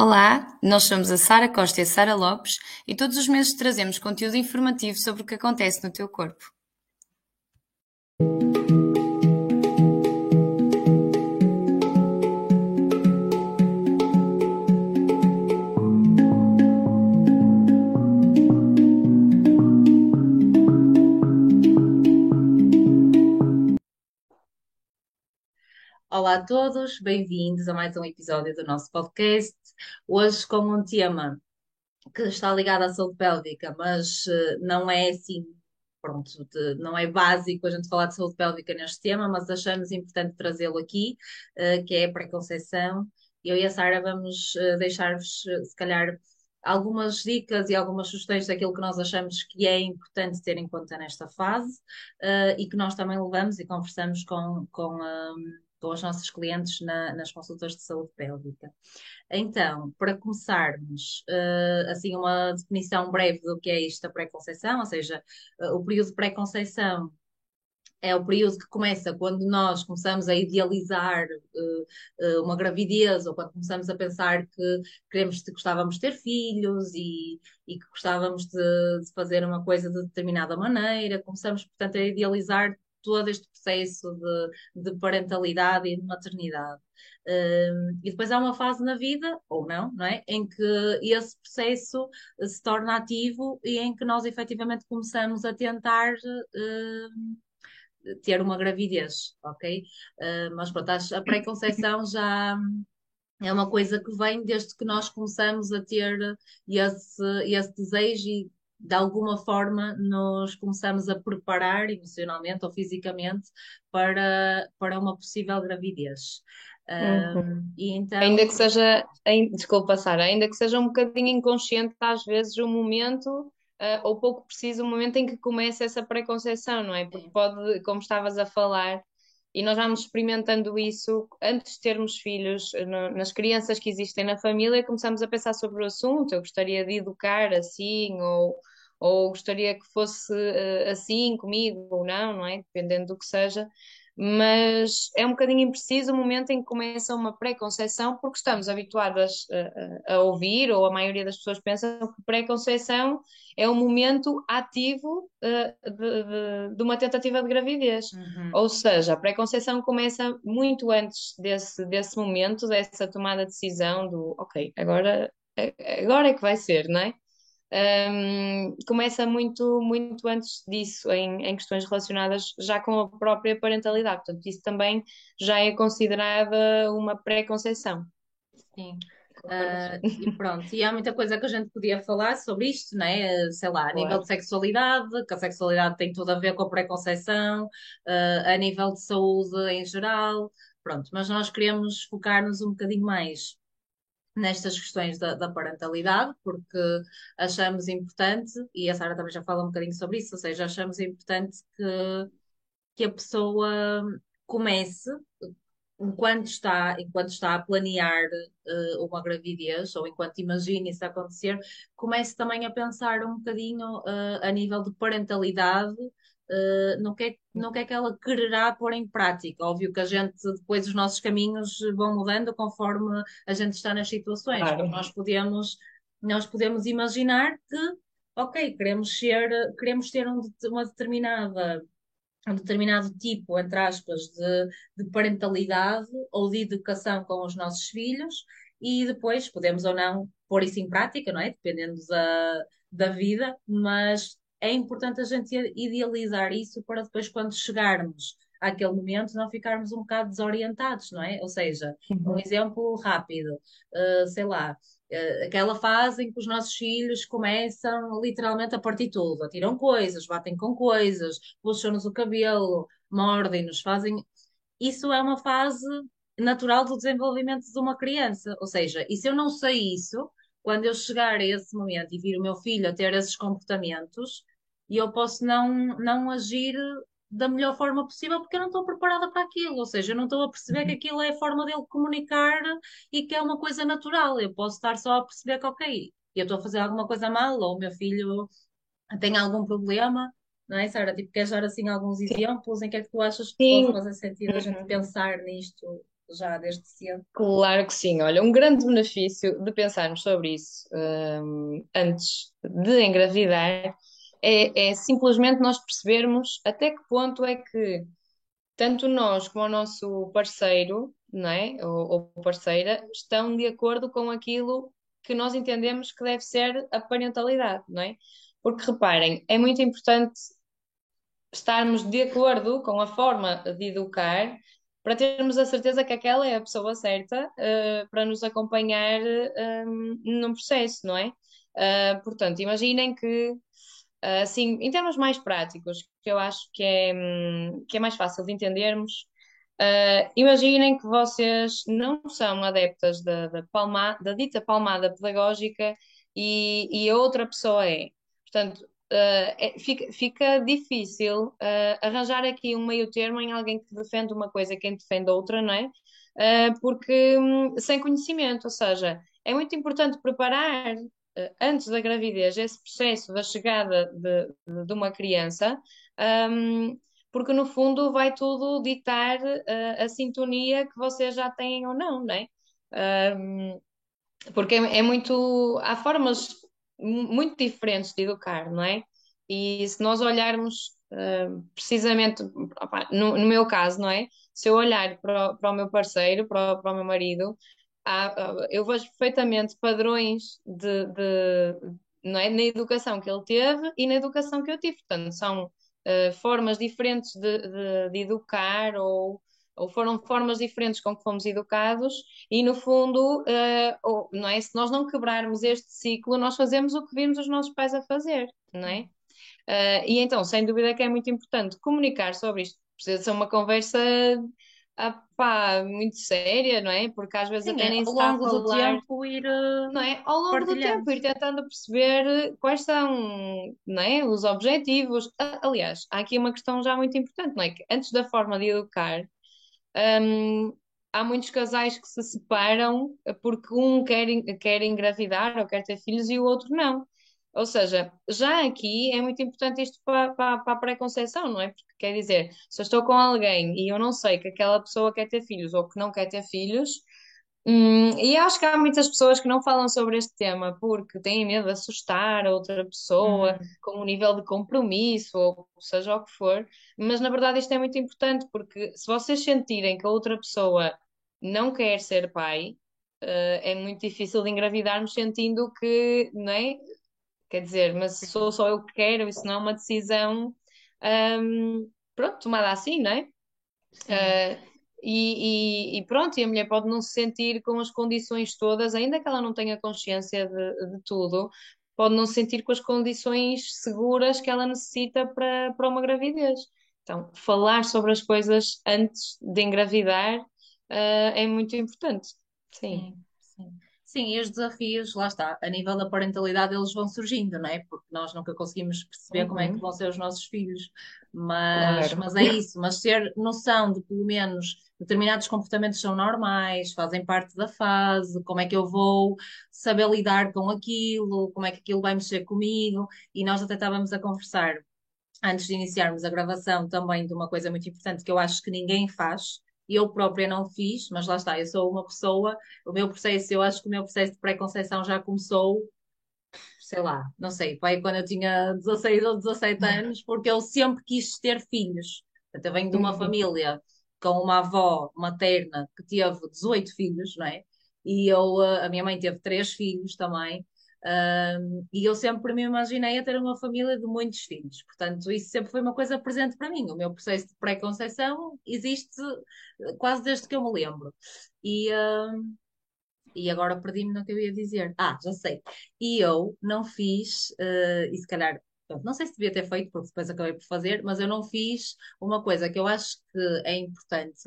Olá, nós somos a Sara Costa e a Sara Lopes e todos os meses trazemos conteúdo informativo sobre o que acontece no teu corpo. Olá a todos, bem-vindos a mais um episódio do nosso podcast. Hoje com um tema que está ligado à saúde pélvica, mas uh, não é assim, pronto, de, não é básico a gente falar de saúde pélvica neste tema, mas achamos importante trazê-lo aqui, uh, que é a preconceição. Eu e a Sara vamos uh, deixar-vos, se calhar, algumas dicas e algumas sugestões daquilo que nós achamos que é importante ter em conta nesta fase e que nós também levamos e conversamos com, com com os nossos clientes na, nas consultas de saúde pélvica. Então, para começarmos, uh, assim, uma definição breve do que é isto da pré-conceição, ou seja, uh, o período de pré-conceição é o período que começa quando nós começamos a idealizar uh, uma gravidez ou quando começamos a pensar que queremos, gostávamos de ter filhos e, e que gostávamos de, de, fazer uma coisa de determinada maneira. Começamos, portanto, a idealizar todo este processo de, de parentalidade e de maternidade. Um, e depois há uma fase na vida, ou não, não é? Em que esse processo se torna ativo e em que nós efetivamente começamos a tentar uh, ter uma gravidez, ok? Uh, mas pronto, a pré-conceição já é uma coisa que vem desde que nós começamos a ter esse, esse desejo e de alguma forma nos começamos a preparar emocionalmente ou fisicamente para, para uma possível gravidez. Uhum. e então... Ainda que seja, desculpa Sara, ainda que seja um bocadinho inconsciente às vezes o momento uh, ou pouco preciso o momento em que começa essa preconceção, não é? Porque pode, como estavas a falar, e nós vamos experimentando isso antes de termos filhos, no, nas crianças que existem na família, começamos a pensar sobre o assunto. Eu gostaria de educar assim, ou, ou gostaria que fosse uh, assim comigo, ou não, não é? Dependendo do que seja mas é um bocadinho impreciso o momento em que começa uma pré-conceição, porque estamos habituadas a, a, ouvir, ou a maioria das pessoas pensam que pré-conceição é um momento ativo uh, de, de, de, uma tentativa de gravidez. Uhum. Ou seja, a pré-conceição começa muito antes desse, desse momento, dessa tomada de decisão do ok, agora, agora é que vai ser, não é? Um, começa muito, muito antes disso, em, em questões relacionadas já com a própria parentalidade. Portanto, isso também já é considerada uma pré-conceição. Sim. Uh, e pronto, e há muita coisa que a gente podia falar sobre isto, né? Sei lá, a claro. nível de sexualidade, que a sexualidade tem tudo a ver com a preconceição, uh, a nível de saúde em geral, pronto, mas nós queremos focar-nos um bocadinho mais nestas questões da, da, parentalidade, porque achamos importante, e a Sara também já fala um bocadinho sobre isso, ou seja, achamos importante que, que a pessoa comece, enquanto está, enquanto está a planear uh, uma gravidez, ou enquanto imagina isso acontecer, comece também a pensar um bocadinho uh, a nível de parentalidade uh, no, que é, no que é que ela quererá pôr em prática. Óbvio que a gente, depois os nossos caminhos vão mudando conforme a gente está nas situações. Claro. Nós podemos, nós podemos imaginar que, ok, queremos ser, queremos ter um, uma determinada um determinado tipo, entre aspas, de, de, parentalidade ou de educação com os nossos filhos e depois podemos ou não pôr isso em prática, não é? Dependendo da, da vida, mas é importante a gente idealizar isso para depois, quando chegarmos àquele momento, não ficarmos um bocado desorientados, não é? Ou seja, um uhum. exemplo rápido, uh, sei lá, uh, aquela fase em que os nossos filhos começam literalmente a partir tudo, atiram coisas, batem com coisas, puxam-nos o cabelo, mordem-nos, fazem. Isso é uma fase natural do desenvolvimento de uma criança. Ou seja, e se eu não sei isso, quando eu chegar a esse momento e vir o meu filho a ter esses comportamentos, e eu posso não, não agir da melhor forma possível porque eu não estou preparada para aquilo, ou seja, eu não estou a perceber que uhum. aquilo é a forma dele comunicar e que é uma coisa natural. Eu posso estar só a perceber que, ok, eu estou a fazer alguma coisa mal, ou o meu filho tem algum problema, não é, Sara? Tipo, queres dar assim alguns exemplos em que é que tu achas que Sim. pode fazer sentido a gente uhum. pensar nisto já desde cedo. Claro que sim. Olha, um grande benefício de pensarmos sobre isso um, antes de engravidar é, é simplesmente nós percebermos até que ponto é que tanto nós como o nosso parceiro, é? ou, ou parceira, estão de acordo com aquilo que nós entendemos que deve ser a parentalidade, não é? Porque reparem, é muito importante estarmos de acordo com a forma de educar para termos a certeza que aquela é a pessoa certa uh, para nos acompanhar um, num processo, não é? Uh, portanto, imaginem que, uh, assim, em termos mais práticos, que eu acho que é, um, que é mais fácil de entendermos, imaginem que vocês não são adeptas da, da, palma, da dita palmada pedagógica e, e a outra pessoa é. Portanto, Uh, é, fica, fica, difícil uh, arranjar aqui um meio termo em alguém que defende uma coisa e quem defende outra, não é? Uh, porque um, sem conhecimento, ou seja, é muito importante preparar antes da gravidez esse processo da chegada de, de, de uma criança, um, porque no fundo vai tudo ditar a sintonia que vocês já têm ou não, não é? Um, porque é, é muito. Há formas muito diferentes de educar, não é? E se nós olharmos uh, precisamente, opa, no, no, meu caso, não é? Se eu olhar para o, para o meu parceiro, para o, para o meu marido, há, eu vejo perfeitamente padrões de, de, não é? na educação que ele teve e na educação que eu tive. Portanto, são uh, formas diferentes de, de, de educar ou ou foram formas diferentes com que fomos educados, e no fundo, uh, ou, não é? se nós não quebrarmos este ciclo, nós fazemos o que vimos os nossos pais a fazer, não é? Uh, e então, sem dúvida que é muito importante comunicar sobre isto. Precisa ser uma conversa ah, pá, muito séria, não é? Porque às vezes Sim, até é, nem se está a falar... do tempo ir não é? Ao longo do tempo ir tentando perceber quais são, não é? Os objetivos. Aliás, há aqui uma questão já muito importante, não é? Que antes da forma de educar, um, há muitos casais que se separam porque um quer, quer engravidar ou quer ter filhos e o outro não. Ou seja, já aqui é muito importante isto para, para, para a pré-conceição, não é? Porque quer dizer, se eu estou com alguém e eu não sei que aquela pessoa quer ter filhos ou que não quer ter filhos, Hum, e acho que há muitas pessoas que não falam sobre este tema porque têm medo de assustar a outra pessoa hum. com um nível de compromisso ou seja o que for, mas na verdade isto é muito importante porque se vocês sentirem que a outra pessoa não quer ser pai, uh, é muito difícil de engravidarmos sentindo que, não é? Quer dizer, mas sou só eu que quero, isso não é uma decisão, um, pronto, tomada assim, não é? Uh, e, e, e, pronto, e a mulher pode não se sentir com as condições todas, ainda que ela não tenha consciência de, de tudo, pode não se sentir com as condições seguras que ela necessita para, para uma gravidez. Então, falar sobre as coisas antes de engravidar uh, é muito importante. Sim. sim, sim. E os desafios, lá está, a nível da parentalidade eles vão surgindo, não é? Porque nós nunca conseguimos perceber uhum. como é que uhum. vão ser os nossos filhos, mas, claro. mas é isso, mas ter noção de pelo menos determinados comportamentos são normais, fazem parte da fase, como é que eu vou saber lidar com aquilo, como é que aquilo vai mexer comigo, e nós até estávamos a conversar antes de iniciarmos a gravação também de uma coisa muito importante que eu acho que ninguém faz, eu própria não fiz, mas lá está, eu sou uma pessoa, o meu processo, eu acho que o meu processo de pré-conceição já começou, sei lá, não sei, foi quando eu tinha 16 ou 17 anos, porque eu sempre quis ter filhos. eu venho de uma uhum. família com uma avó materna que teve 18 filhos, não é? E eu, a minha mãe teve três filhos também, e eu sempre me imaginei a ter uma família de muitos filhos. Portanto, isso sempre foi uma coisa presente para mim. O meu processo de pré-conceição existe eh, quase desde que eu me lembro. E, e agora perdi-me no que eu ia dizer. Ah, já sei. E eu não fiz, uh, e se calhar não sei se devia ter feito, porque depois acabei por fazer, mas eu não fiz uma coisa que eu acho que é importante,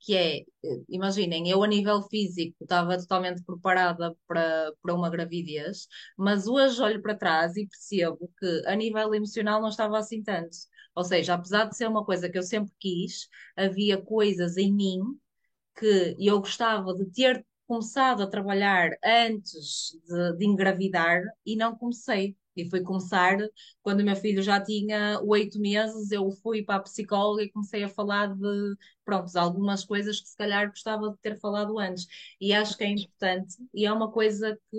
que é, eh, imaginem, eu a nível físico estava totalmente preparada para, para uma gravidez, mas hoje olho para trás e percebo que a nível emocional não estava assim tanto. Ou seja, apesar de ser uma coisa que eu sempre quis, havia coisas em mim que eu gostava de ter começado a trabalhar antes de, de engravidar e não comecei. E fui começar quando meu filho já tinha oito meses, eu fui para a psicóloga e comecei a falar de, pronto, algumas coisas que se calhar gostava de ter falado antes. E acho que é importante e é uma coisa que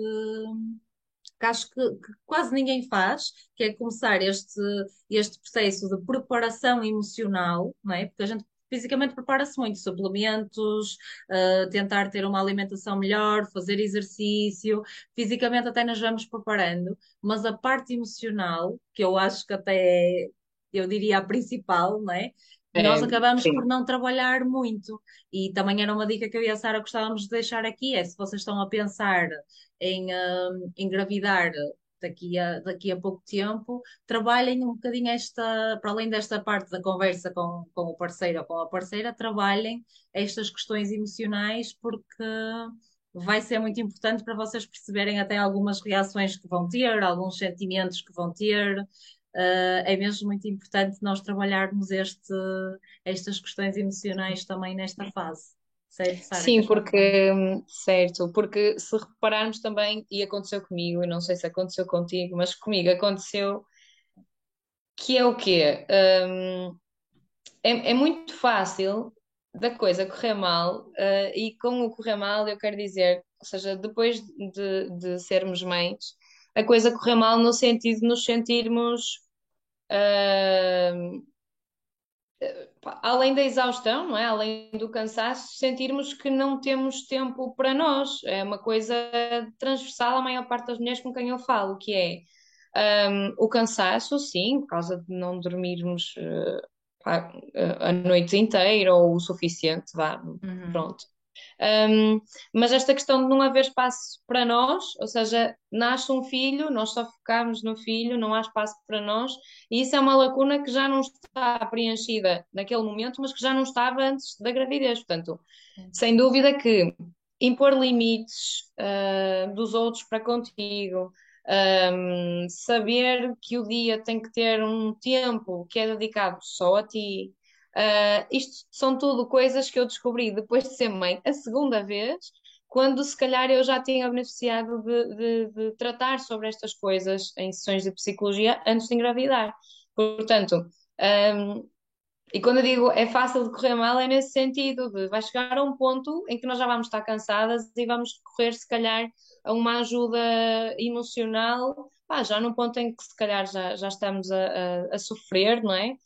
que acho que, que, quase ninguém faz, que é começar este, este processo de preparação emocional, não é? Porque a gente fisicamente prepara-se muito, suplementos, uh, tentar ter uma alimentação melhor, fazer exercício, fisicamente até nos vamos preparando, mas a parte emocional, que eu acho que até é, eu diria a principal, não é? É, nós acabamos sim. por não trabalhar muito. E também era uma dica que eu e a Sara gostávamos de deixar aqui: é se vocês estão a pensar em uh, engravidar daqui a, daqui a pouco tempo, trabalhem um bocadinho esta, para além desta parte da conversa com, com o parceiro ou com a parceira, trabalhem estas questões emocionais, porque vai ser muito importante para vocês perceberem até algumas reações que vão ter, alguns sentimentos que vão ter, Uh, é mesmo muito importante nós trabalharmos este, estas questões emocionais também nesta fase. Certo, Sara, Sim, porque, certo, porque se repararmos também, e aconteceu comigo, e não sei se aconteceu contigo, mas comigo aconteceu, que é o quê? Um, é, é muito fácil da coisa correr mal, uh, e com o correr mal eu quero dizer, ou seja, depois de, de sermos mães, a coisa correr mal no sentido de nos sentirmos uh, além da exaustão, não é? Além do cansaço, sentirmos que não temos tempo para nós. É uma coisa transversal à maior parte das mulheres com quem eu falo, que é um, o cansaço, sim, por causa de não dormirmos uh, a, noite inteira ou o suficiente, vá, uhum. pronto. Um, mas esta questão de não haver espaço para nós, ou seja, nasce um filho, nós só focamos no filho, não há espaço para nós, e isso é uma lacuna que já não está preenchida naquele momento, mas que já não estava antes da gravidez. Portanto, sem dúvida que impor limites uh, dos outros para contigo, um, saber que o dia tem que ter um tempo que é dedicado só a ti, Uh, isto são tudo coisas que eu descobri depois de ser mãe a segunda vez, quando se calhar eu já tinha beneficiado de, de, de tratar sobre estas coisas em sessões de psicologia antes de engravidar. Portanto, um, e quando eu digo é fácil de correr mal, é nesse sentido, de vai chegar a um ponto em que nós já vamos estar cansadas e vamos correr, se calhar, a uma ajuda emocional, pá, já num ponto em que se calhar já, já estamos a, a, a sofrer, não é?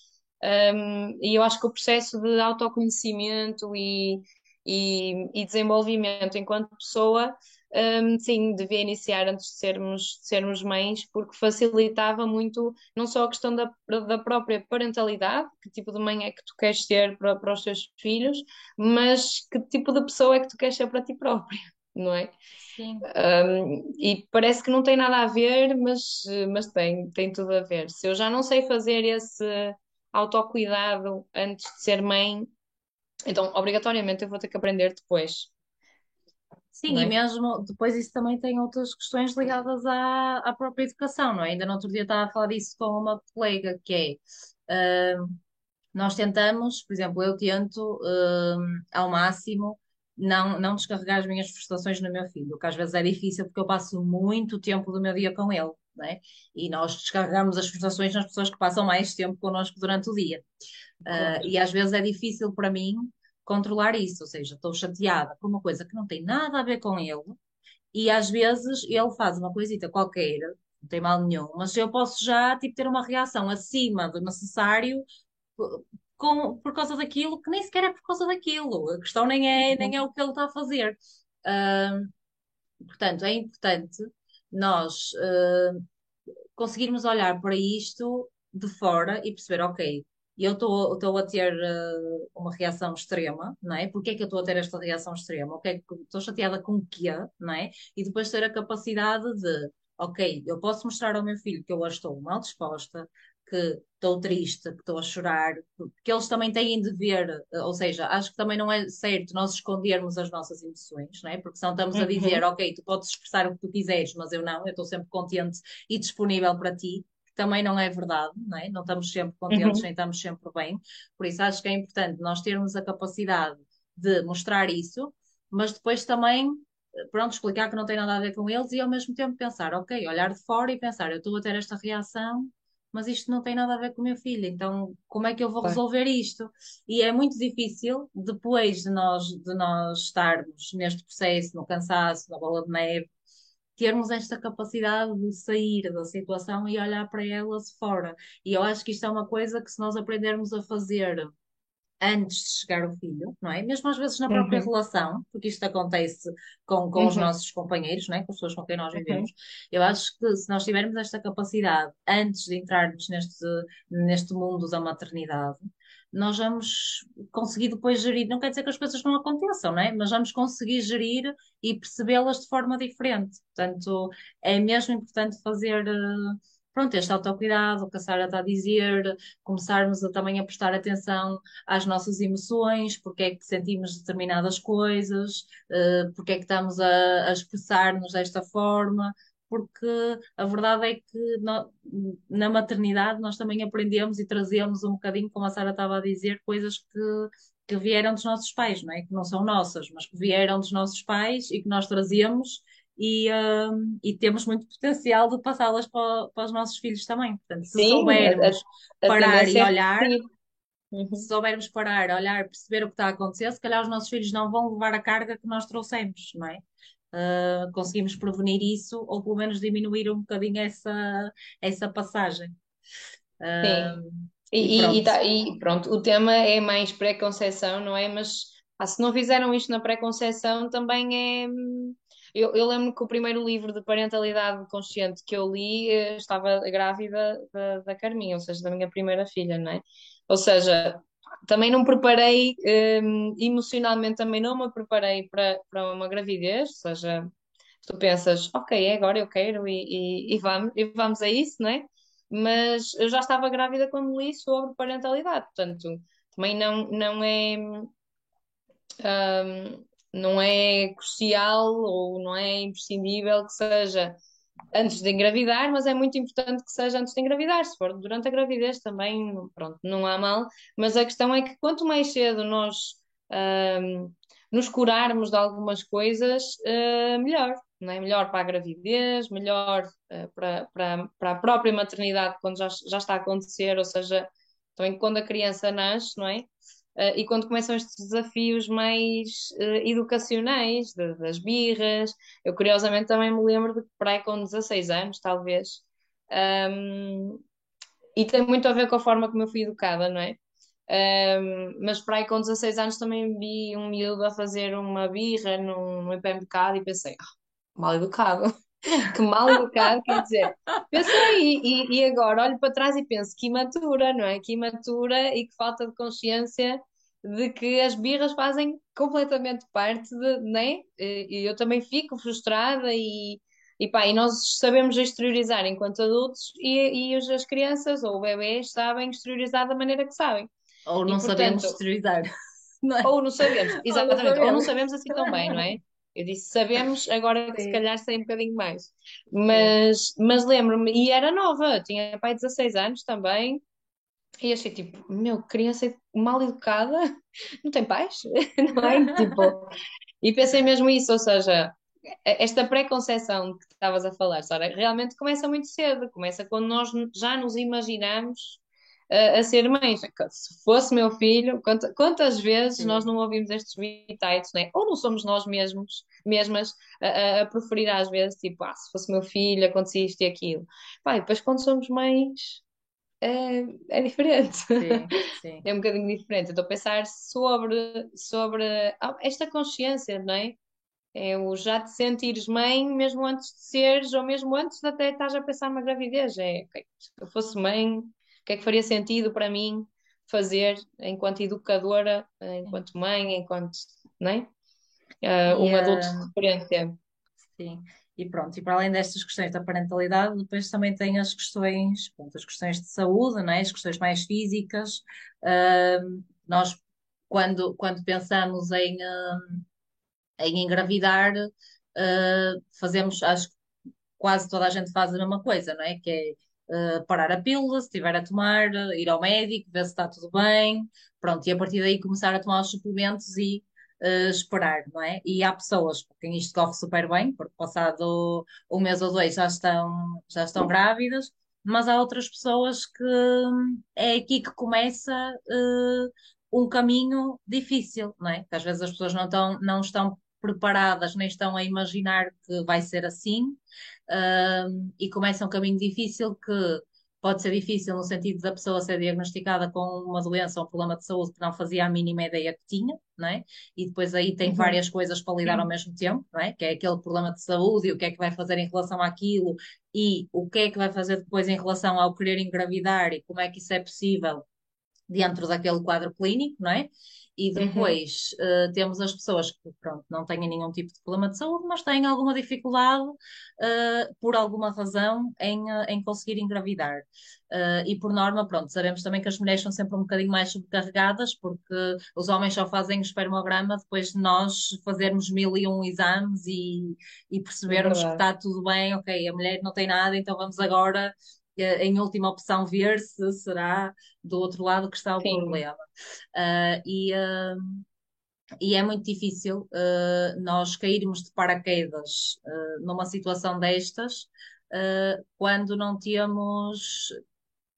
Um, e eu acho que o processo de autoconhecimento e, e, e desenvolvimento enquanto pessoa, um, sim, devia iniciar antes de sermos, de sermos mães, porque facilitava muito não só a questão da, da própria parentalidade, que tipo de mãe é que tu queres ser para, para os teus filhos, mas que tipo de pessoa é que tu queres ser para ti própria, não é? Sim. Um, e parece que não tem nada a ver, mas, mas tem, tem tudo a ver. Se eu já não sei fazer esse autocuidado antes de ser mãe, então obrigatoriamente eu vou ter que aprender depois. Sim, é? e mesmo depois isso também tem outras questões ligadas à, à própria educação, não é? Ainda no outro dia estava a falar disso com uma colega, que é uh, nós tentamos, por exemplo, eu tento uh, ao máximo não, não descarregar as minhas frustrações no meu filho, que às vezes é difícil porque eu passo muito tempo do meu dia com ele né? e nós descarregamos as frustrações nas pessoas que passam mais tempo connosco durante o dia. Uh, e às vezes é difícil para mim controlar isso, ou seja, estou chateada por uma coisa que não tem nada a ver com ele, e às vezes ele faz uma coisita qualquer, não tem mal nenhum, mas eu posso já tipo, ter uma reação acima do necessário com, por causa daquilo que nem sequer é por causa daquilo. A questão nem é, nem é o que ele está a fazer. Uh, portanto, é importante nós uh, conseguirmos olhar para isto de fora e perceber, ok, eu estou a ter uh, uma reação extrema, não é? Porquê é que eu estou a ter esta reação extrema? Okay, estou chateada com o quê, não é? E depois ter a capacidade de, ok, eu posso mostrar ao meu filho que eu hoje estou mal disposta, que estou triste, que estou a chorar, porque eles também têm de ver, ou seja, acho que também não é certo nós escondermos as nossas emoções, não é? Porque senão estamos a dizer, uhum. ok, tu podes expressar o que tu quiseres, mas eu não, eu estou sempre contente e disponível para ti, que também não é verdade, não é? Não estamos sempre contentes, uhum. nem estamos sempre bem, por isso acho que é importante nós termos a capacidade de mostrar isso, mas depois também pronto, explicar que não tem nada a ver com eles e ao mesmo tempo pensar, ok, olhar de fora e pensar, eu estou a ter esta reação, mas isto não tem nada a ver com o meu filho, então como é que eu vou resolver isto? E é muito difícil, depois de nós, de nós estarmos neste processo, no cansaço, na bola de neve, termos esta capacidade de sair da situação e olhar para ela de fora. E eu acho que isto é uma coisa que se nós aprendermos a fazer antes de chegar o filho, não é? Mesmo às vezes na própria uhum. relação, porque isto acontece com, com uhum. os nossos companheiros, não é? Com as pessoas com quem nós uhum. vivemos. Uhum. Eu acho que se nós tivermos esta capacidade antes de entrarmos neste, neste mundo da maternidade, nós vamos conseguir depois gerir, não quer dizer que as coisas não aconteçam, não é? Mas vamos conseguir gerir e percebê-las de forma diferente. Portanto, é mesmo importante fazer. Uh, pronto, este autocuidado, o que a Sara está a dizer, começarmos a, também a prestar atenção às nossas emoções, porque é que sentimos determinadas coisas, uh, porque é que estamos a, a expressar-nos desta forma, porque a verdade é que no, na maternidade nós também aprendemos e trazemos um bocadinho, como a Sara estava a dizer, coisas que, que vieram dos nossos pais, não é? Que não são nossas, mas que vieram dos nossos pais e que nós trazemos e, um, e temos muito potencial de passá-las para, para, os nossos filhos também. Portanto, se Sim, soubermos a, a parar e olhar, uhum. se soubermos parar, olhar, perceber o que está a acontecer, se calhar os nossos filhos não vão levar a carga que nós trouxemos, não é? Uh, conseguimos prevenir isso ou pelo menos diminuir um bocadinho essa, essa passagem. Uh, Sim. E, e, pronto. E, tá, e, pronto, o tema é mais pré-conceição, não é? Mas ah, se não fizeram isto na pré-conceição, também é hum, eu, eu lembro que o primeiro livro de parentalidade consciente que eu li eh, estava grávida da, da Carminha, ou seja, da minha primeira filha, não é? Ou seja, também não preparei, um, emocionalmente também não me preparei para, para uma gravidez, ou seja, tu pensas, ok, é agora eu quero e, e, e, vamos, e vamos a isso, não é? Mas eu já estava grávida quando li sobre parentalidade, portanto, também não, não é. Um, não é crucial ou não é imprescindível que seja antes de engravidar, mas é muito importante que seja antes de engravidar. Se for durante a gravidez também, pronto, não há mal. Mas a questão é que quanto mais cedo nós um, nos curarmos de algumas coisas, uh, melhor. Não é? Melhor para a gravidez, melhor uh, para, para, para a própria maternidade quando já, já está a acontecer, ou seja, também quando a criança nasce, não é? Uh, e quando começam estes desafios mais uh, educacionais, de, das birras, eu curiosamente também me lembro de que para aí com 16 anos, talvez, um, e tem muito a ver com a forma como eu fui educada, não é? Um, mas para aí com 16 anos também vi um miúdo a fazer uma birra num, num hipermercado e pensei, oh, mal educado. que mal educado, quer dizer, pensei e, e, agora olho para trás e penso que imatura, não é? Que imatura e que falta de consciência de que as birras fazem completamente parte de, né? E eu também fico frustrada e, e pá, e nós sabemos exteriorizar enquanto adultos e, e as crianças ou bebês sabem exteriorizar da maneira que sabem. Ou não e, portanto, sabemos exteriorizar. Não é? Ou não sabemos, exatamente, ou não sabemos. ou não sabemos assim tão bem, não é? Eu disse, sabemos, agora que se calhar sei um bocadinho mais. Mas, mas lembro-me, e era nova, tinha pai 16 anos também, e achei tipo, meu, criança mal educada, não tem pais, não é? tipo, e pensei mesmo isso, ou seja, esta preconceção que estavas a falar, Sara, realmente começa muito cedo, começa quando nós já nos imaginamos a, a ser mães. Se fosse meu filho, quantas, quantas vezes Sim. nós não ouvimos estes bitites, né? ou não somos nós mesmos, mesmas a, a, preferir às vezes, tipo, ah, se fosse meu filho, acontecia isto e aquilo. Pai, depois quando somos mães. É, é diferente, sim, sim. é um bocadinho diferente. Estou a pensar sobre, sobre ah, esta consciência, não é? É o já te sentires mãe mesmo antes de seres, ou mesmo antes de até estás a pensar numa gravidez. É, okay, se eu fosse mãe, que é que faria sentido para mim fazer enquanto educadora, enquanto mãe, enquanto né? Uh, um adulto de referência. Sim, e pronto, e para além destas questões da parentalidade, depois também tem as questões, pronto, as questões de saúde, né? as questões mais físicas. Uh, nós, quando, quando pensamos em, uh, em engravidar, fazemos, acho que quase toda a gente faz a mesma coisa, não é? Que é uh, parar a pílula, se estiver a tomar, ir ao médico, ver se está tudo bem, pronto, e a partir daí começar a tomar os suplementos e uh, esperar, não é? E há pessoas para quem isto corre super bem, porque passado um mês ou dois já estão, já estão grávidas, mas há outras pessoas que é aqui que começa uh, um caminho difícil, não é? Que às vezes as pessoas não estão, não estão preparadas, nem estão a imaginar que vai ser assim, e começa um caminho difícil que pode ser difícil no sentido da pessoa ser diagnosticada com uma doença ou um problema de saúde que não fazia a mínima ideia que tinha, não é? E depois aí tem uhum. várias coisas para lidar ao mesmo tempo, não é? Que é aquele problema de saúde e o que é que vai fazer em relação àquilo e o que é que vai fazer depois em relação ao querer engravidar e como é que isso é possível dentro daquele quadro clínico, não é? E uhum. depois uhum. uh, temos as pessoas que pronto, não têm nenhum tipo de problema de saúde, mas têm alguma dificuldade, uh, por alguma razão, em, uh, em conseguir engravidar. e por norma, pronto, sabemos também que as mulheres são sempre um bocadinho mais sobrecarregadas, porque os homens só fazem o espermograma depois de nós fazermos mil e um exames e, e percebermos é que está tudo bem, ok, a mulher não tem nada, então vamos agora em última opção, ver se será do outro lado que está o Sim. problema. Uh, e, uh, e é muito difícil uh, nós cairmos de paraquedas numa situação destas quando não temos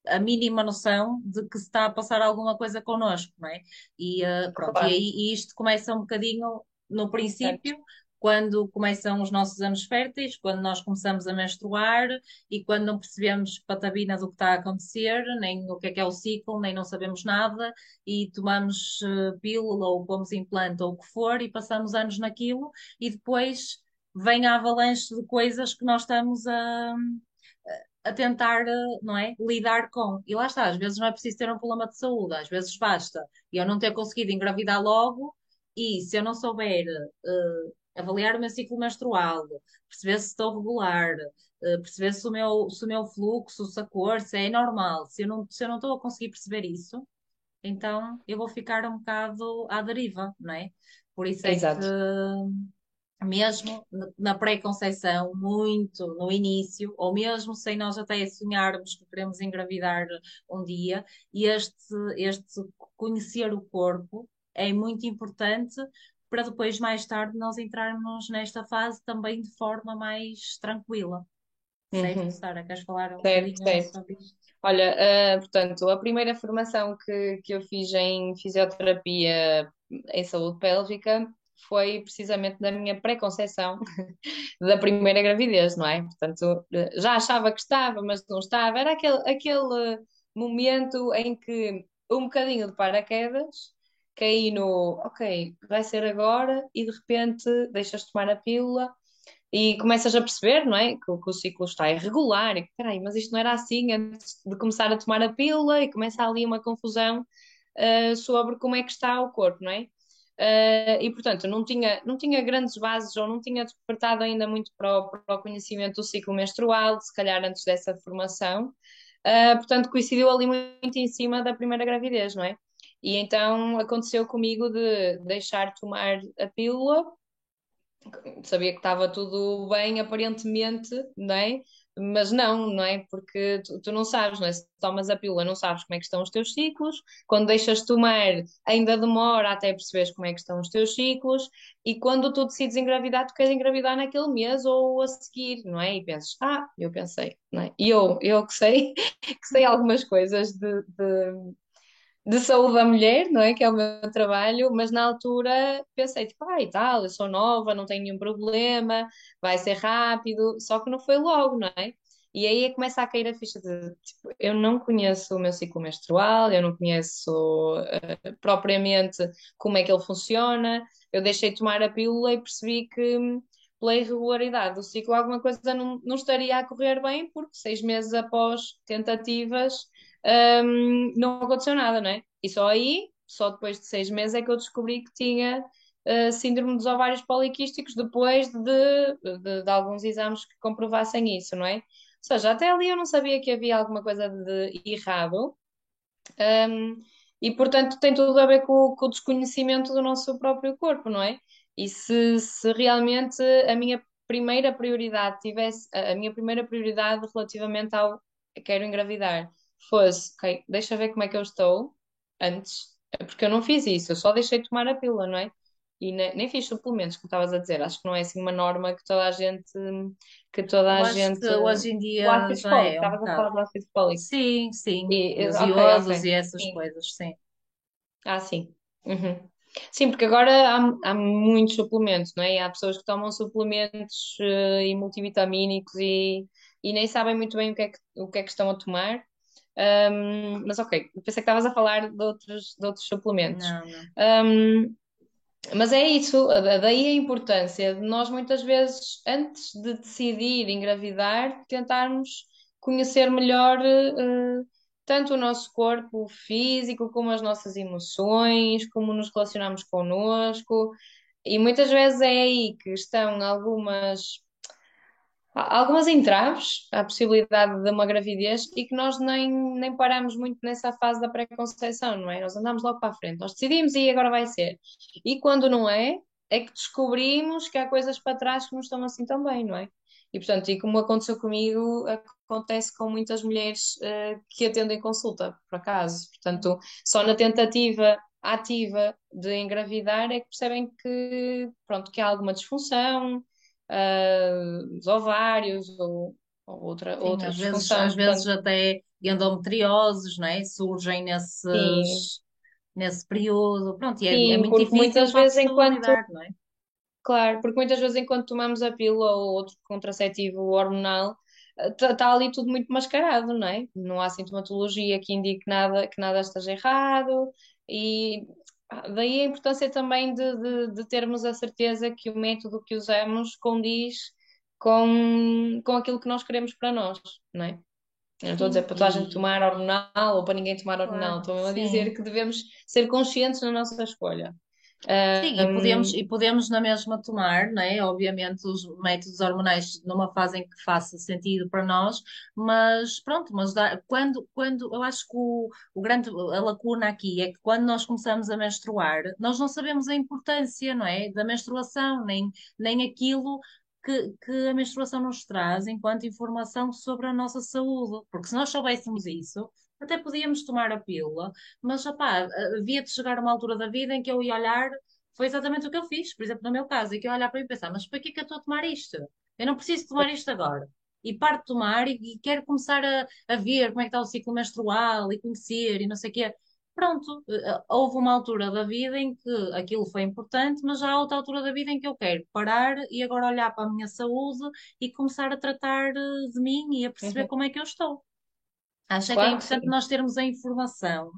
a mínima noção de que se está a passar alguma coisa connosco, não é? E, pronto, e, aí, e isto começa um bocadinho no princípio, quando começam os nossos anos férteis, quando nós começamos a menstruar e quando não percebemos patabina do que está a acontecer, nem o que é que é o ciclo, nem não sabemos nada e tomamos uh, pílula ou pomos implante ou o que for e passamos anos naquilo e depois vem a avalanche de coisas que nós estamos a, a tentar, não é, lidar com. E lá está, às vezes não é preciso ter um problema de saúde, às vezes basta eu não ter conseguido engravidar logo e se eu não souber uh, avaliar o meu ciclo menstrual, perceber se estou regular, eh, perceber se o meu, se o meu fluxo, se a cor, se é normal. Se eu não, se eu não estou a conseguir perceber isso, então eu vou ficar um bocado à deriva, não é? Por isso é Exato. que mesmo na pré-conceição, muito no início, ou mesmo sem nós até sonharmos que queremos engravidar um dia, e este, este conhecer o corpo é muito importante para depois, mais tarde, nós entrarmos nesta fase também de forma mais tranquila. Certo, uhum. Sara? Queres falar um certo, certo. sobre isto? Olha, uh, portanto, a primeira formação que, que eu fiz em fisioterapia em saúde pélvica foi precisamente da minha pré-conceição da primeira gravidez, não é? Portanto, já achava que estava, mas não estava. Era aquele, aquele momento em que um bocadinho de paraquedas caí no, ok, vai ser agora, e de repente deixas de tomar a pílula e começas a perceber, não é? Que, que o ciclo está irregular e que, peraí, mas isto não era assim antes de começar a tomar a pílula e começa ali uma confusão uh, sobre como é que está o corpo, não é? Uh, e portanto não tinha, não tinha grandes bases ou não tinha despertado ainda muito para o, para o conhecimento do ciclo menstrual, se calhar antes dessa formação, uh, portanto coincidiu ali muito em cima da primeira gravidez, não é? E então aconteceu comigo de deixar de tomar a pílula, sabia que estava tudo bem aparentemente, não é? Mas não, não é? Porque tu, tu, não sabes, não é? Se tomas a pílula, não sabes como é que estão os teus ciclos. Quando deixas de tomar, ainda demora até perceberes como é que estão os teus ciclos. E quando tu decides engravidar, tu queres engravidar naquele mês ou a seguir, não é? E pensas, ah, eu pensei, não é? E eu, eu que sei, que sei algumas coisas de, de de saúde da mulher, não é? Que é o meu trabalho, mas na altura pensei, tipo, ah, e tal, eu sou nova, não tenho nenhum problema, vai ser rápido, só que não foi logo, não é? E aí é começa a cair a ficha de, tipo, eu não conheço o meu ciclo menstrual, eu não conheço uh, propriamente como é que ele funciona, eu deixei de tomar a pílula e percebi que pela irregularidade do ciclo alguma coisa não, não estaria a correr bem, porque seis meses após tentativas um, não aconteceu nada, não é? E só aí, só depois de seis meses, é que eu descobri que tinha uh, síndrome dos ovários poliquísticos depois de, de, de, alguns exames que comprovassem isso, não é? Ou seja, até ali eu não sabia que havia alguma coisa de errado. Um, e portanto tem tudo a ver com, com, o desconhecimento do nosso próprio corpo, não é? E se, se realmente a minha primeira prioridade tivesse, a minha primeira prioridade relativamente ao quero engravidar fosse, ok, deixa ver como é que eu estou antes, é porque eu não fiz isso, eu só deixei de tomar a pílula, não é? e nem, nem fiz suplementos, como estavas a dizer. Acho que não é assim uma norma que toda a gente que toda a Eu acho gente. que hoje em dia O ácido já fólico, é um estavas a falar bocado. do ácido fólico. Sim, sim. E, Os ok, iodos ok. e essas Sim. coisas, sim. Ah, sim. Uhum. Sim, porque agora há, há muitos suplementos, não é? E há pessoas que tomam suplementos eh, e multivitamínicos e, e nem sabem muito bem o que é que, o que é que estão a tomar. Ahm, mas ok, pensei que estavas a falar de outros, de outros suplementos. Não, não. Ahm, mas é isso, da- daí a importância de nós muitas vezes, antes de decidir engravidar, tentarmos conhecer melhor eh, tanto o nosso corpo físico, como as nossas emoções, como nos relacionamos connosco. E muitas vezes é aí que estão algumas Há algumas entraves à possibilidade de uma gravidez e que nós nem, nem paramos muito nessa fase da pré-conceição, não é? Nós andamos logo para a frente, nós decidimos e agora vai ser. E quando não é, é que descobrimos que há coisas para trás que não estão assim tão bem, não é? E portanto, e como aconteceu comigo, acontece com muitas mulheres uh, que atendem consulta, por acaso. Portanto, só na tentativa ativa de engravidar é que percebem que, pronto, que há alguma disfunção uh, os ovários ou, ou outra, Sim, outra às vezes, às vezes Portanto, até endometrioses, não é? Surgem sim, nesse período. Pronto, e é, é sim, muito porque difícil muitas vezes enquanto, lidar, não é? claro, porque muitas vezes enquanto tomamos a pílula ou outro contraceptivo hormonal, está ali tudo muito mascarado, não é? Não há sintomatologia que indique nada, que nada esteja errado e ah, daí a importância também de, de, de termos a certeza que o método que usamos condiz com, com aquilo que nós queremos para nós, não é? Eu não estou a dizer para toda a gente tomar hormonal ou para ninguém tomar hormonal, claro, estou a dizer que devemos ser conscientes na nossa escolha. Sim, e podemos, Ahm, e podemos na mesma tomar, não é? Obviamente, os métodos hormonais numa fase em que faça sentido para nós, mas pronto, mas dá- quando, quando eu acho que o, o grande, a lacuna aqui é que quando nós começamos a menstruar, nós não sabemos a importância, não é? Da menstruação, nem, nem aquilo que, que a menstruação nos traz enquanto informação sobre a nossa saúde, porque se nós soubéssemos isso, até podíamos tomar a pílula, mas, rapaz, havia de chegar uma altura da vida em que eu ia olhar foi exatamente o que eu fiz, por exemplo, no meu caso, e que eu olhar para mim e pensar, mas para que é que eu estou a tomar isto? Eu não preciso tomar isto agora. E paro de tomar e, e quero começar a, a ver como é que está o ciclo menstrual e conhecer e não sei o quê. Pronto, eh, houve uma altura da vida em que aquilo foi importante, mas já há outra altura da vida em que eu quero parar e agora olhar para a minha saúde e começar a tratar eh, de mim e a perceber uhum, como é que eu estou. Acho é que é claro que importante sim, nós termos a informação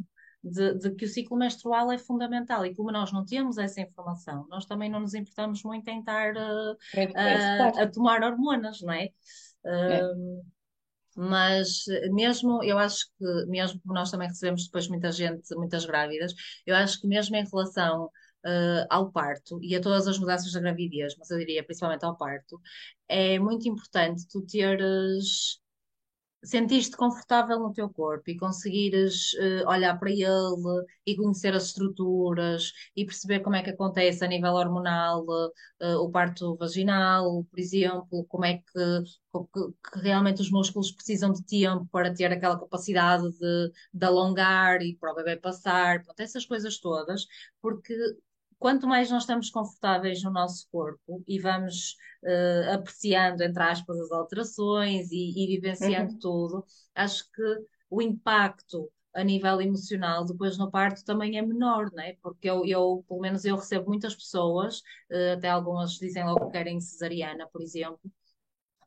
de, de que o ciclo menstrual é fundamental e como nós não temos essa informação, nós também não nos importamos muito em estar uh, a, a tomar hormonas, não é? É. Uh, mas mesmo, eu acho que mesmo como nós também recebemos depois muita gente, muitas grávidas, eu acho que mesmo em relação uh, ao parto e a todas as mudanças da gravidez, mas eu diria principalmente ao parto, é muito importante tu teres sentiste confortável no teu corpo e conseguires eh, olhar para ele e conhecer as estruturas e perceber como é que acontece a nível hormonal, eh, o parto vaginal, por exemplo, como é que, que- que realmente os músculos precisam de tempo para ter aquela capacidade de, de alongar e para o bebê passar, pronto, essas coisas todas, porque quanto mais nós estamos confortáveis no nosso corpo e vamos eh, apreciando, entre aspas, as alterações e, e vivenciando Uhum, tudo, acho que o impacto a nível emocional depois no parto também é menor, não é? Porque eu, eu, pelo menos eu recebo muitas pessoas, eh, até algumas dizem logo que querem cesariana, por exemplo,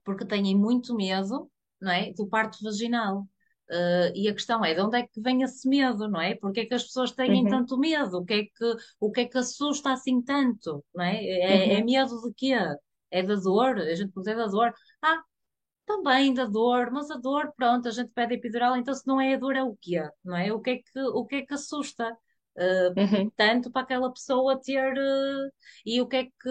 porque têm muito medo, não é, do parto vaginal. Uh, e a questão é, de onde é que vem esse medo, não é? Porque é que as pessoas têm uhum, tanto medo? O que é que, o que é que assusta assim tanto, não é? É, é uhum, medo de quê? É da dor? A gente pode da dor. Ah, também da dor, mas a dor, pronto, a gente pede epidural, então se não é a dor é o quê? Não é? O que é que, o que é que assusta? Uh, uhum, tanto para aquela pessoa ter... uh, e o que é que...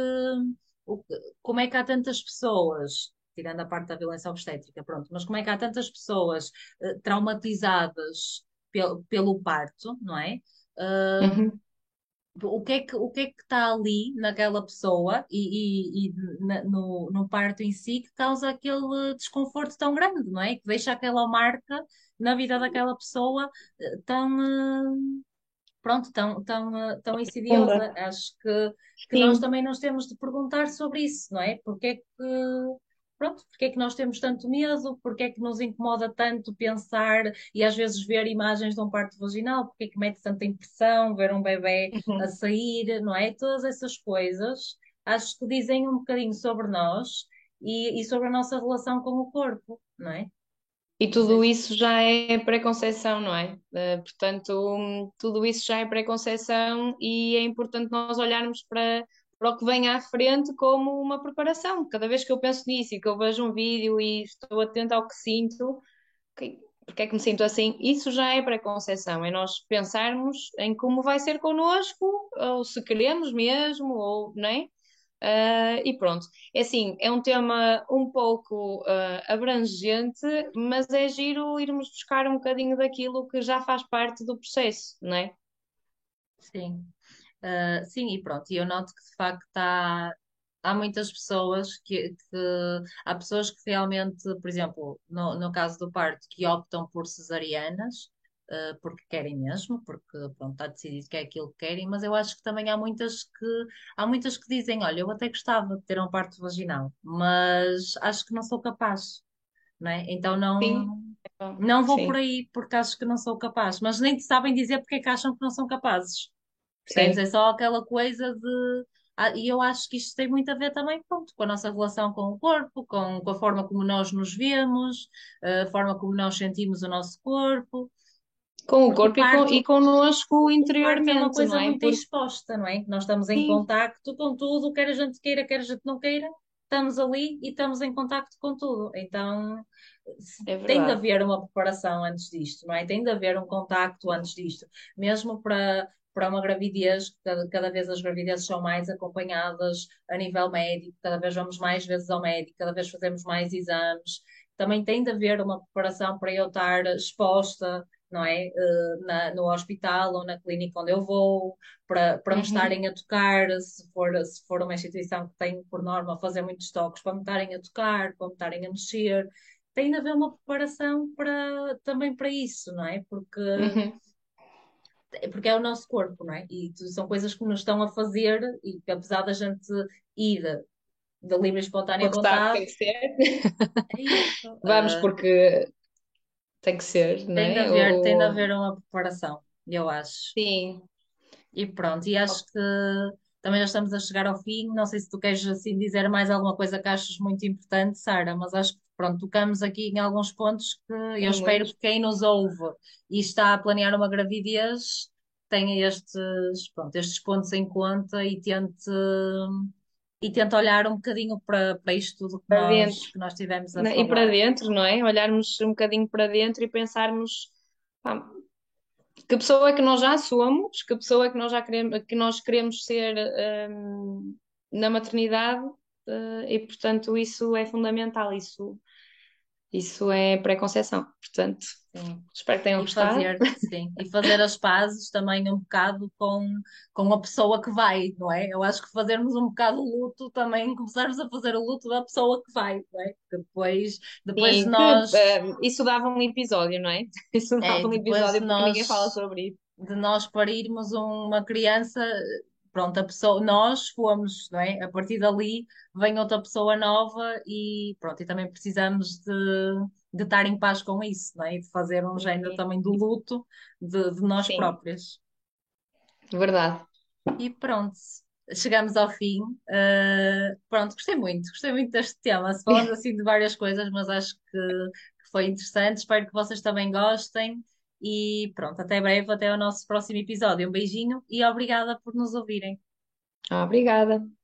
o que- como é que há tantas pessoas tirando a parte da violência obstétrica, pronto, mas como é que há tantas pessoas eh, traumatizadas pel- pelo parto, não é? Uh, uhum. o que é que, o que é que está ali naquela pessoa e, e- e na- no, no parto em si que causa aquele desconforto tão grande, não é? Que deixa aquela marca na vida daquela pessoa eh, tão, eh, pronto, tão, tão, tão insidiosa. Acho que, que nós também nos temos de perguntar sobre isso, não é? Porque é que, pronto, porque é que nós temos tanto medo? Porque é que nos incomoda tanto pensar e às vezes ver imagens de um parto vaginal? Porque é que mete tanta impressão ver um bebê uhum. a sair, não é? Todas essas coisas acho que dizem um bocadinho sobre nós e, e sobre a nossa relação com o corpo, não é? E tudo isso já é preconceção, não é? Uh, portanto, tudo isso já é preconceção e é importante nós olharmos para, para o que vem à frente como uma preparação. Cada vez que eu penso nisso e que eu vejo um vídeo e estou atenta ao que sinto, okay, porque é que me sinto assim, isso já é preconceção, é nós pensarmos em como vai ser connosco, ou se queremos mesmo, ou não é? Uh, e pronto, é assim, é um tema um pouco uh, abrangente, mas é giro irmos buscar um bocadinho daquilo que já faz parte do processo, não é? Sim, uh, sim, e pronto, e eu noto que de facto há, há muitas pessoas que, que, há pessoas que realmente, por exemplo, no, no caso do parto, que optam por cesarianas, uh, porque querem mesmo, porque pronto, está decidido que é aquilo que querem, mas eu acho que também há muitas que há muitas que dizem, olha, eu até gostava de ter um parto vaginal, mas acho que não sou capaz, não é? Então não Sim. não vou Sim. por aí porque acho que não sou capaz, mas nem sabem dizer porque é que acham que não são capazes. Percebes? É só aquela coisa de ah, e eu acho que isto tem muito a ver também pronto, com a nossa relação com o corpo, com, com a forma como nós nos vemos, a forma como nós sentimos o nosso corpo. Com o corpo e, com, e connosco interiormente. é uma coisa é? muito Porque... exposta, não é? Nós estamos em Sim. contacto com tudo, quer a gente queira, quer a gente não queira, estamos ali e estamos em contacto com tudo. Então é tem de haver uma preparação antes disto, não é? Tem de haver um contacto antes disto, mesmo para. Para uma gravidez, cada, cada vez as gravidezes são mais acompanhadas a nível médico, cada vez vamos mais vezes ao médico, cada vez fazemos mais exames. Também tem de haver uma preparação para eu estar exposta não é? Uh, na, no hospital ou na clínica onde eu vou, para, para uhum. me estarem a tocar, se for, se for uma instituição que tem por norma fazer muitos toques, para me estarem a tocar, para me estarem a mexer. Tem de haver uma preparação para, também para isso, não é? Porque, uhum. Porque é o nosso corpo, não é? E são coisas que nos estão a fazer e que apesar da gente ir da livre e espontânea vontade. Tem que ser. É. Vamos, uh, porque tem que ser, não tem de é? haver, Ou... tem de haver uma preparação, eu acho. Sim. E pronto, e acho que também já estamos a chegar ao fim. Não sei se tu queres assim dizer mais alguma coisa que achas muito importante, Sara, mas acho que pronto, tocamos aqui em alguns pontos que eu espero que quem nos ouve e está a planear uma gravidez tenha estes, pronto, estes pontos em conta e tente e tenta olhar um bocadinho para, para isto tudo que, para nós, dentro. que nós tivemos a falar. E para dentro, não é? Olharmos um bocadinho para dentro e pensarmos pá, que pessoa é que nós já somos, que pessoa é que nós já queremos, que nós queremos ser um, na maternidade e portanto isso é fundamental, isso, isso é pré-conceição, portanto Sim. Espero que tenham e gostado. Fazer, sim, e fazer as pazes também um bocado com, com a pessoa que vai, não é? Eu acho que fazermos um bocado o luto também, começarmos a fazer o luto da pessoa que vai, não é? depois, depois sim, nós. Que, uh, isso dava um episódio, não é? Isso dava é, um episódio porque ninguém fala sobre isso. De nós parirmos uma criança pronto, a pessoa, nós fomos, não é? A partir dali vem outra pessoa nova e pronto, e também precisamos de, de estar em paz com isso, não é? E de fazer um género também do luto de, de nós Sim. próprios. Verdade. E pronto, chegamos ao fim. Uh, pronto, gostei muito, gostei muito deste tema. Se falamos assim de várias coisas, mas acho que, que foi interessante. Espero que vocês também gostem. E pronto, até breve, até o nosso próximo episódio. Um beijinho e obrigada por nos ouvirem. Obrigada.